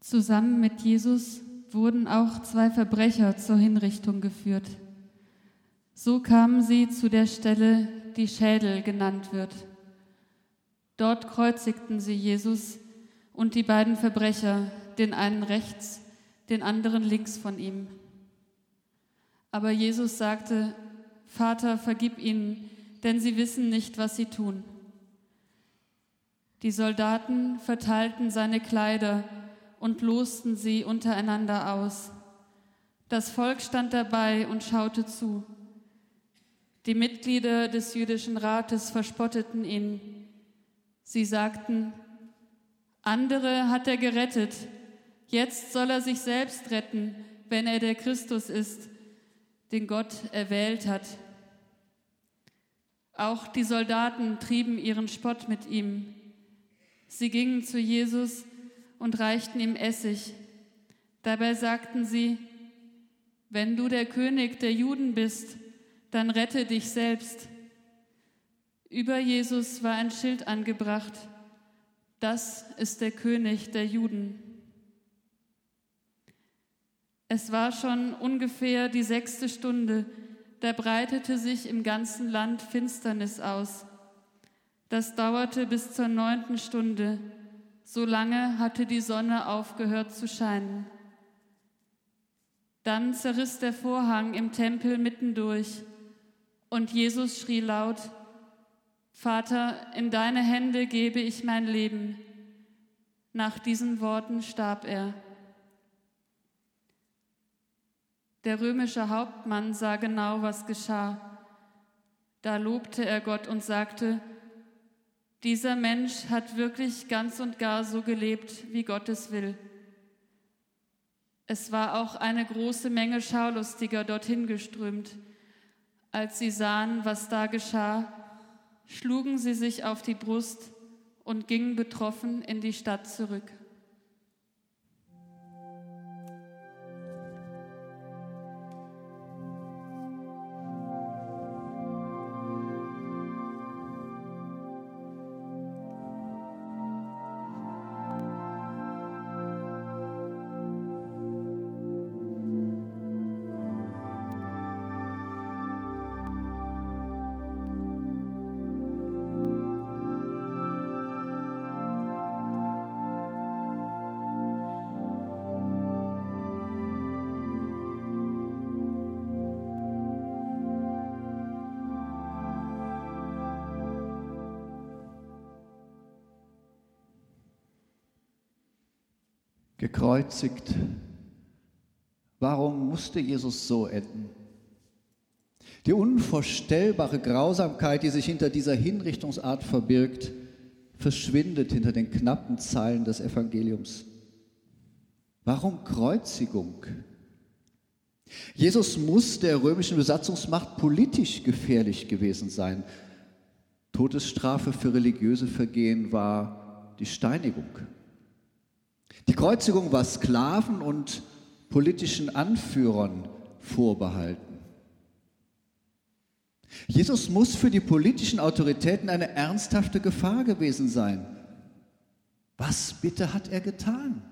Zusammen mit Jesus wurden auch zwei Verbrecher zur Hinrichtung geführt. So kamen sie zu der Stelle, die Schädel genannt wird. Dort kreuzigten sie Jesus und die beiden Verbrecher, den einen rechts, den anderen links von ihm. Aber Jesus sagte, Vater, vergib ihnen, denn sie wissen nicht, was sie tun. Die Soldaten verteilten seine Kleider und losten sie untereinander aus. Das Volk stand dabei und schaute zu. Die Mitglieder des jüdischen Rates verspotteten ihn. Sie sagten, andere hat er gerettet, jetzt soll er sich selbst retten, wenn er der Christus ist, den Gott erwählt hat. Auch die Soldaten trieben ihren Spott mit ihm. Sie gingen zu Jesus und reichten ihm Essig. Dabei sagten sie, wenn du der König der Juden bist, dann rette dich selbst. Über Jesus war ein Schild angebracht. Das ist der König der Juden. Es war schon ungefähr die sechste Stunde, da breitete sich im ganzen Land Finsternis aus. Das dauerte bis zur neunten Stunde. So lange hatte die Sonne aufgehört zu scheinen. Dann zerriss der Vorhang im Tempel mittendurch und Jesus schrie laut, Vater, in deine Hände gebe ich mein Leben. Nach diesen Worten starb er. Der römische Hauptmann sah genau, was geschah. Da lobte er Gott und sagte, dieser Mensch hat wirklich ganz und gar so gelebt, wie Gott es will. Es war auch eine große Menge Schaulustiger dorthin geströmt. Als sie sahen, was da geschah, schlugen sie sich auf die Brust und gingen betroffen in die Stadt zurück. Gekreuzigt. Warum musste Jesus so enden? Die unvorstellbare Grausamkeit, die sich hinter dieser Hinrichtungsart verbirgt, verschwindet hinter den knappen Zeilen des Evangeliums. Warum Kreuzigung? Jesus muss der römischen Besatzungsmacht politisch gefährlich gewesen sein. Todesstrafe für religiöse Vergehen war die Steinigung. Die Kreuzigung war Sklaven und politischen Anführern vorbehalten. Jesus muss für die politischen Autoritäten eine ernsthafte Gefahr gewesen sein. Was bitte hat er getan?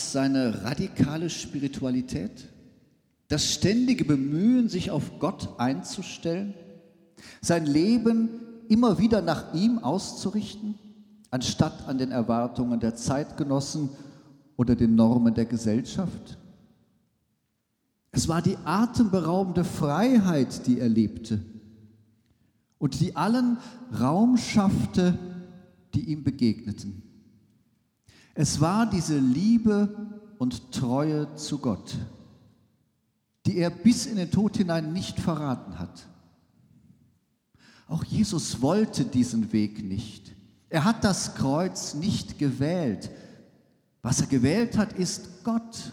Es seine radikale Spiritualität? Das ständige Bemühen, sich auf Gott einzustellen? Sein Leben immer wieder nach ihm auszurichten, anstatt an den Erwartungen der Zeitgenossen oder den Normen der Gesellschaft? Es war die atemberaubende Freiheit, die er lebte und die allen Raum schaffte, die ihm begegneten. Es war diese Liebe und Treue zu Gott, die er bis in den Tod hinein nicht verraten hat. Auch Jesus wollte diesen Weg nicht. Er hat das Kreuz nicht gewählt. Was er gewählt hat, ist Gott.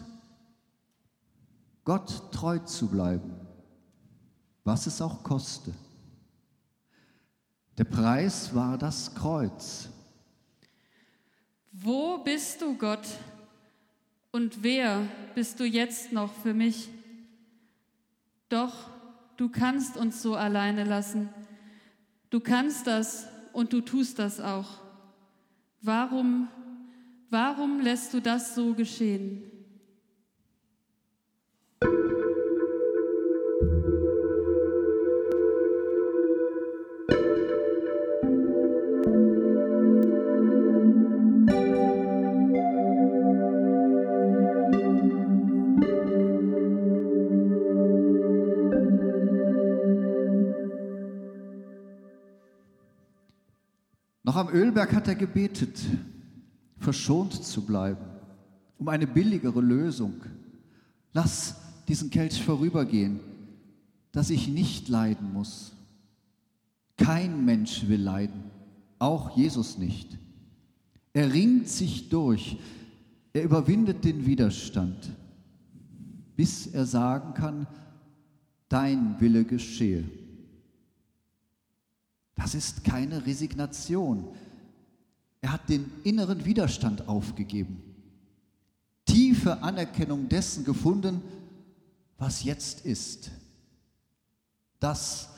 Gott treu zu bleiben was es auch koste. Der Preis war das Kreuz. Wo bist du, Gott? Und wer bist du jetzt noch für mich? Doch du kannst uns so alleine lassen. Du kannst das und du tust das auch. Warum, warum lässt du das so geschehen? Am Ölberg hat er gebetet, verschont zu bleiben, um eine billigere Lösung. Lass diesen Kelch vorübergehen, dass ich nicht leiden muss. Kein Mensch will leiden, auch Jesus nicht. Er ringt sich durch, er überwindet den Widerstand, bis er sagen kann, dein Wille geschehe. Das ist keine Resignation. Er hat den inneren Widerstand aufgegeben, tiefe Anerkennung dessen gefunden, was jetzt ist. Das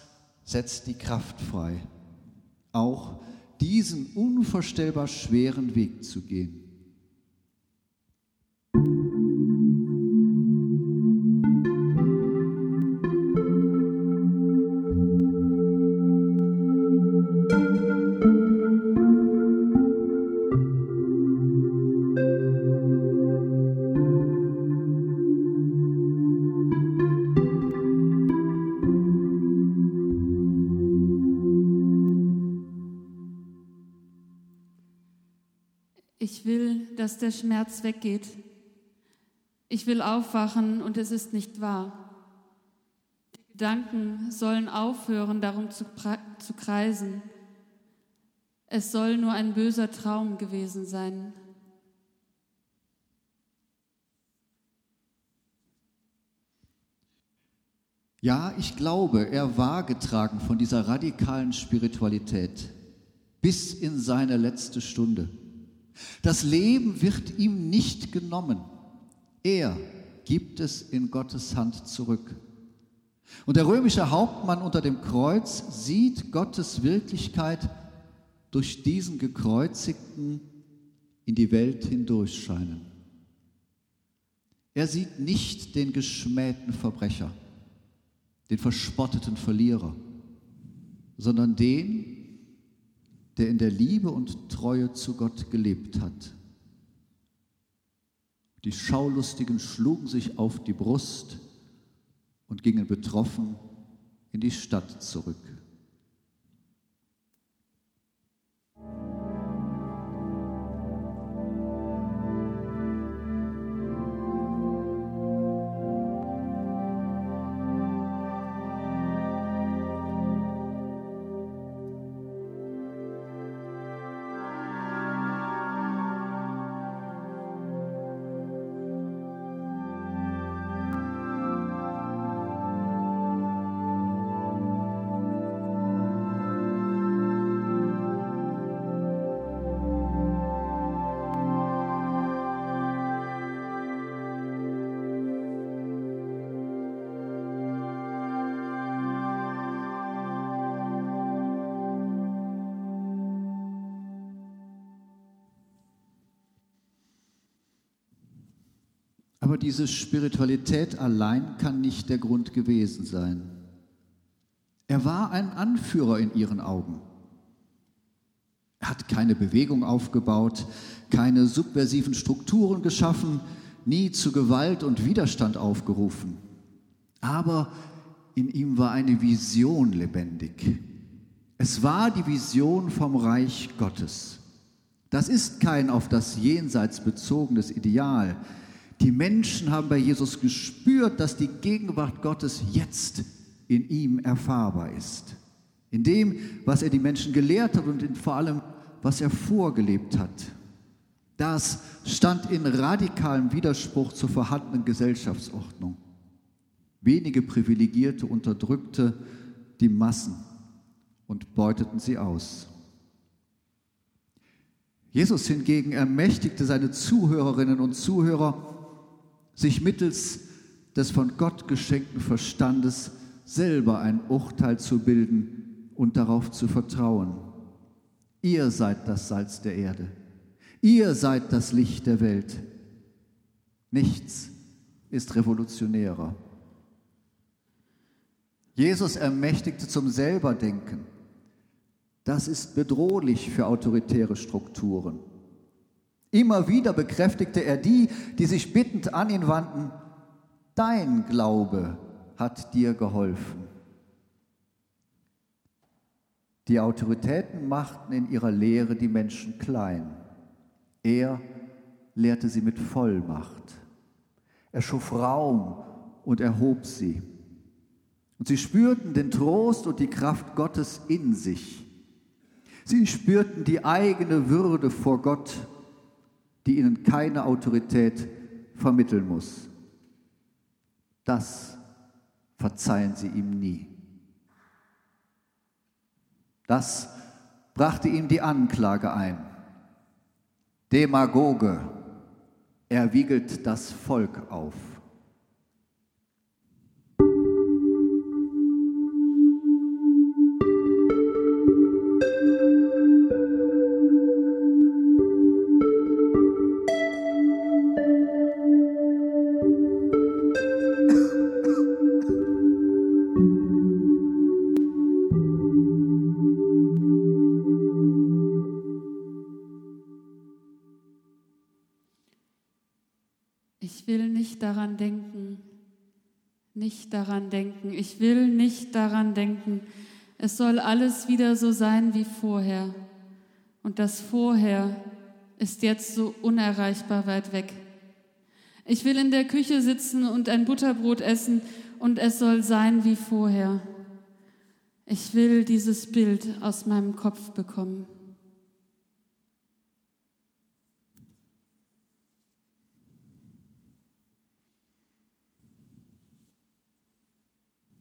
setzt die Kraft frei, auch diesen unvorstellbar schweren Weg zu gehen. Dass der Schmerz weggeht. Ich will aufwachen und es ist nicht wahr. Die Gedanken sollen aufhören, darum zu, zu kreisen. Es soll nur ein böser Traum gewesen sein. Ja, ich glaube, er war getragen von dieser radikalen Spiritualität bis in seine letzte Stunde. Das Leben wird ihm nicht genommen. Er gibt es in Gottes Hand zurück. Und der römische Hauptmann unter dem Kreuz sieht Gottes Wirklichkeit durch diesen gekreuzigten in die Welt hindurchscheinen. Er sieht nicht den geschmähten Verbrecher, den verspotteten Verlierer, sondern den, der in der Liebe und Treue zu Gott gelebt hat. Die Schaulustigen schlugen sich auf die Brust und gingen betroffen in die Stadt zurück. Aber diese Spiritualität allein kann nicht der Grund gewesen sein. Er war ein Anführer in ihren Augen. Er hat keine Bewegung aufgebaut, keine subversiven Strukturen geschaffen, nie zu Gewalt und Widerstand aufgerufen. Aber in ihm war eine Vision lebendig. Es war die Vision vom Reich Gottes. Das ist kein auf das Jenseits bezogenes Ideal, die Menschen haben bei Jesus gespürt, dass die Gegenwart Gottes jetzt in ihm erfahrbar ist. In dem, was er die Menschen gelehrt hat und vor allem, was er vorgelebt hat. Das stand in radikalem Widerspruch zur vorhandenen Gesellschaftsordnung. Wenige Privilegierte unterdrückte die Massen und beuteten sie aus. Jesus hingegen ermächtigte seine Zuhörerinnen und Zuhörer, sich mittels des von Gott geschenkten Verstandes selber ein Urteil zu bilden und darauf zu vertrauen. Ihr seid das Salz der Erde. Ihr seid das Licht der Welt. Nichts ist revolutionärer. Jesus ermächtigte zum Selberdenken. Das ist bedrohlich für autoritäre Strukturen. Immer wieder bekräftigte er die, die sich bittend an ihn wandten, dein Glaube hat dir geholfen. Die Autoritäten machten in ihrer Lehre die Menschen klein. Er lehrte sie mit Vollmacht. Er schuf Raum und erhob sie. Und sie spürten den Trost und die Kraft Gottes in sich. Sie spürten die eigene Würde vor Gott, die ihnen keine Autorität vermitteln muss. Das verzeihen sie ihm nie. Das brachte ihm die Anklage ein. Demagoge, er wiegelt das Volk auf. Denken, nicht daran denken, ich will nicht daran denken. Es soll alles wieder so sein wie vorher. Und das vorher ist jetzt so unerreichbar weit weg. Ich will in der Küche sitzen und ein Butterbrot essen und es soll sein wie vorher. Ich will dieses Bild aus meinem Kopf bekommen.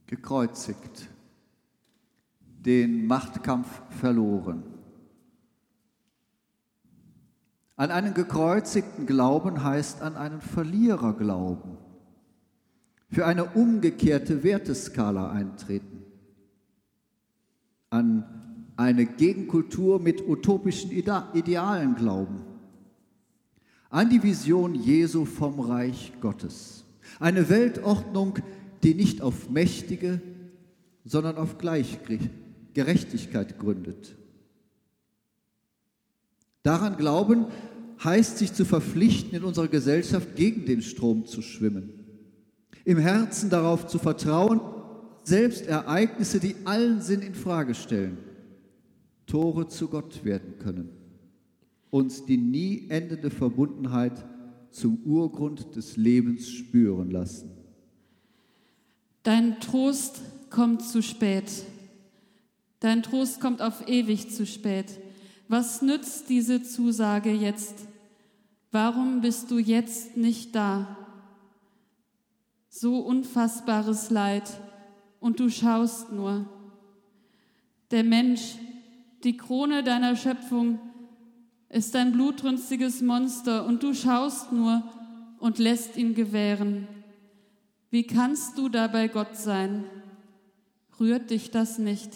Gekreuzigt, den Machtkampf verloren. An einen gekreuzigten Glauben heißt an einen Verlierer glauben, für eine umgekehrte Werteskala eintreten, an eine Gegenkultur mit utopischen Idealen glauben, an die Vision Jesu vom Reich Gottes, eine Weltordnung, die nicht auf Mächtige, sondern auf Gleichgerechtigkeit gründet. Daran glauben heißt sich zu verpflichten, in unserer Gesellschaft gegen den Strom zu schwimmen, im Herzen darauf zu vertrauen, selbst Ereignisse, die allen Sinn in Frage stellen, Tore zu Gott werden können, uns die nie endende Verbundenheit zum Urgrund des Lebens spüren lassen. Dein Trost kommt zu spät. Dein Trost kommt auf ewig zu spät. Was nützt diese Zusage jetzt? Warum bist du jetzt nicht da? So unfassbares Leid und du schaust nur. Der Mensch, die Krone deiner Schöpfung, ist ein blutrünstiges Monster und du schaust nur und lässt ihn gewähren. Wie kannst du dabei Gott sein? Rührt dich das nicht?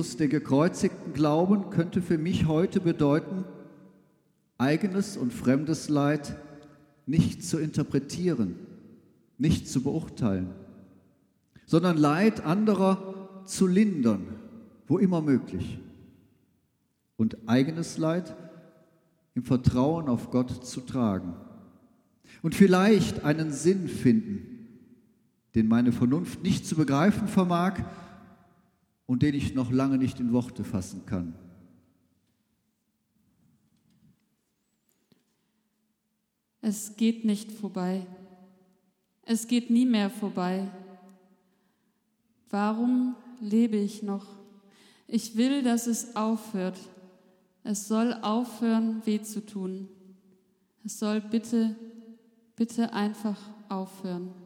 Jesus, den gekreuzigten Glauben, könnte für mich heute bedeuten, eigenes und fremdes Leid nicht zu interpretieren, nicht zu beurteilen, sondern Leid anderer zu lindern, wo immer möglich. Und eigenes Leid im Vertrauen auf Gott zu tragen. und vielleicht einen Sinn finden, den meine Vernunft nicht zu begreifen vermag und den ich noch lange nicht in Worte fassen kann. Es geht nicht vorbei. Es geht nie mehr vorbei. Warum lebe ich noch? Ich will, dass es aufhört. Es soll aufhören, weh zu tun. Es soll bitte, bitte einfach aufhören.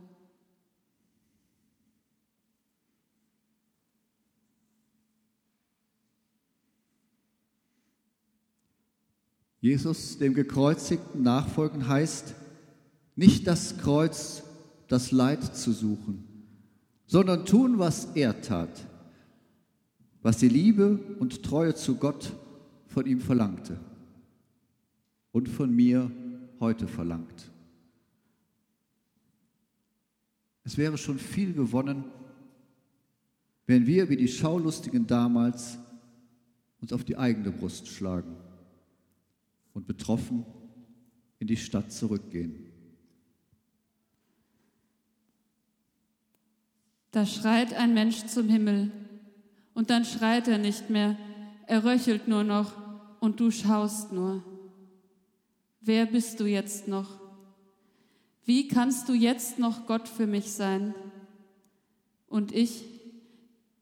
Jesus, dem gekreuzigten Nachfolgen heißt, nicht das Kreuz, das Leid zu suchen, sondern tun, was er tat, was die Liebe und Treue zu Gott von ihm verlangte und von mir heute verlangt. Es wäre schon viel gewonnen, wenn wir wie die Schaulustigen damals uns auf die eigene Brust schlagen und betroffen in die Stadt zurückgehen. Da schreit ein Mensch zum Himmel und dann schreit er nicht mehr, er röchelt nur noch und du schaust nur. Wer bist du jetzt noch? Wie kannst du jetzt noch Gott für mich sein? Und ich,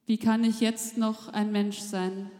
wie kann ich jetzt noch ein Mensch sein?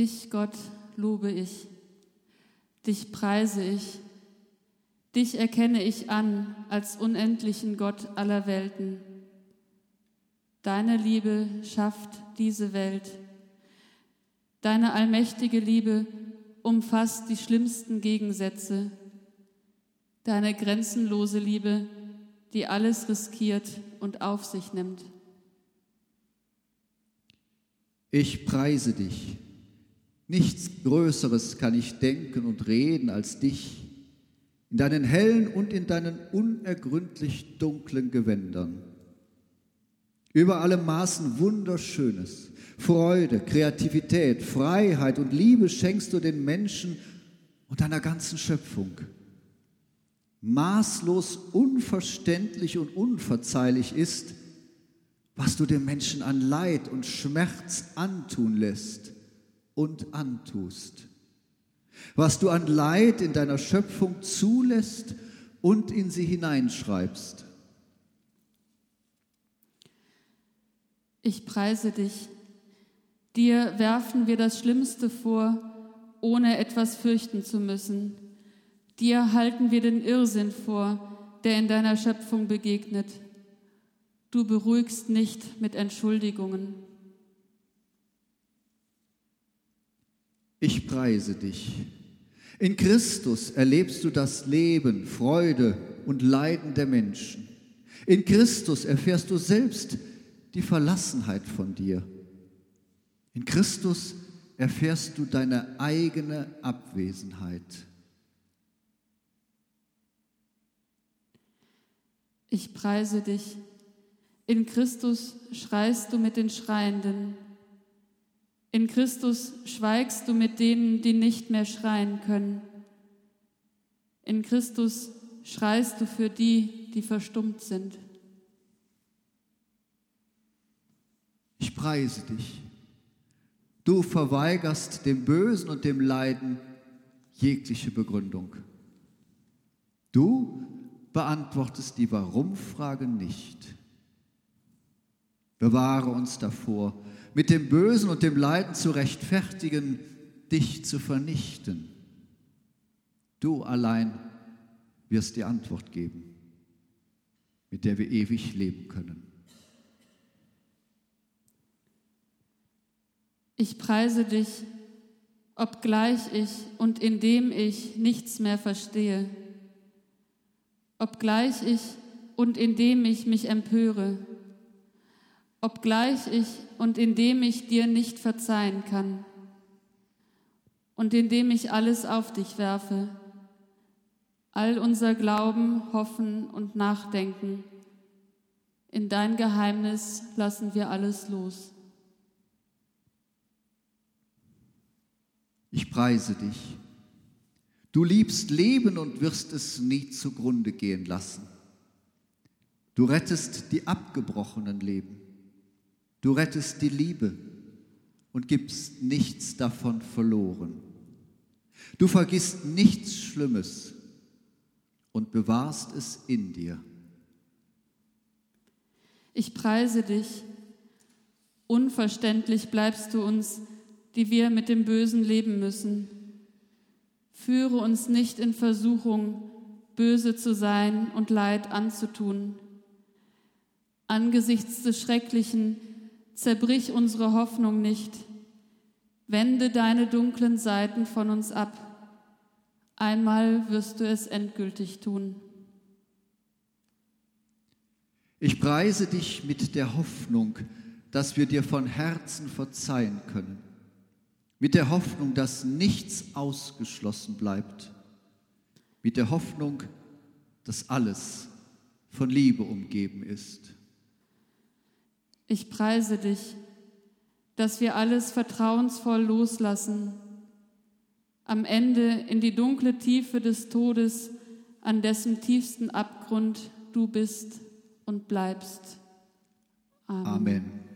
Dich, Gott, lobe ich, dich preise ich, dich erkenne ich an als unendlichen Gott aller Welten. Deine Liebe schafft diese Welt. Deine allmächtige Liebe umfasst die schlimmsten Gegensätze. Deine grenzenlose Liebe, die alles riskiert und auf sich nimmt. Ich preise dich Nichts Größeres kann ich denken und reden als dich, in deinen hellen und in deinen unergründlich dunklen Gewändern. Über alle Maßen Wunderschönes, Freude, Kreativität, Freiheit und Liebe schenkst du den Menschen und deiner ganzen Schöpfung. Maßlos unverständlich und unverzeihlich ist, was du dem Menschen an Leid und Schmerz antun lässt und antust. Was du an Leid in deiner Schöpfung zulässt und in sie hineinschreibst. Ich preise dich. Dir werfen wir das Schlimmste vor, ohne etwas fürchten zu müssen. Dir halten wir den Irrsinn vor, der in deiner Schöpfung begegnet. Du beruhigst nicht mit Entschuldigungen. Ich preise dich. In Christus erlebst du das Leben, Freude und Leiden der Menschen. In Christus erfährst du selbst die Verlassenheit von dir. In Christus erfährst du deine eigene Abwesenheit. Ich preise dich. In Christus schreist du mit den Schreienden. In Christus schweigst du mit denen, die nicht mehr schreien können. In Christus schreist du für die, die verstummt sind. Ich preise dich. Du verweigerst dem Bösen und dem Leiden jegliche Begründung. Du beantwortest die Warum-Frage nicht. Bewahre uns davor, mit dem Bösen und dem Leiden zu rechtfertigen, dich zu vernichten. Du allein wirst die Antwort geben, mit der wir ewig leben können. Ich preise dich, obgleich ich und indem ich nichts mehr verstehe, obgleich ich und indem ich mich empöre, obgleich ich und indem ich dir nicht verzeihen kann und indem ich alles auf dich werfe, all unser Glauben, Hoffen und Nachdenken. In dein Geheimnis lassen wir alles los. Ich preise dich. Du liebst Leben und wirst es nie zugrunde gehen lassen. Du rettest die abgebrochenen Leben. Du rettest die Liebe und gibst nichts davon verloren. Du vergisst nichts Schlimmes und bewahrst es in dir. Ich preise dich. Unverständlich bleibst du uns, die wir mit dem Bösen leben müssen. Führe uns nicht in Versuchung, böse zu sein und Leid anzutun. Angesichts des Schrecklichen zerbrich unsere Hoffnung nicht. Wende deine dunklen Seiten von uns ab. Einmal wirst du es endgültig tun. Ich preise dich mit der Hoffnung, dass wir dir von Herzen verzeihen können. Mit der Hoffnung, dass nichts ausgeschlossen bleibt. Mit der Hoffnung, dass alles von Liebe umgeben ist. Ich preise dich, dass wir alles vertrauensvoll loslassen, am Ende in die dunkle Tiefe des Todes, an dessen tiefsten Abgrund du bist und bleibst. Amen. Amen.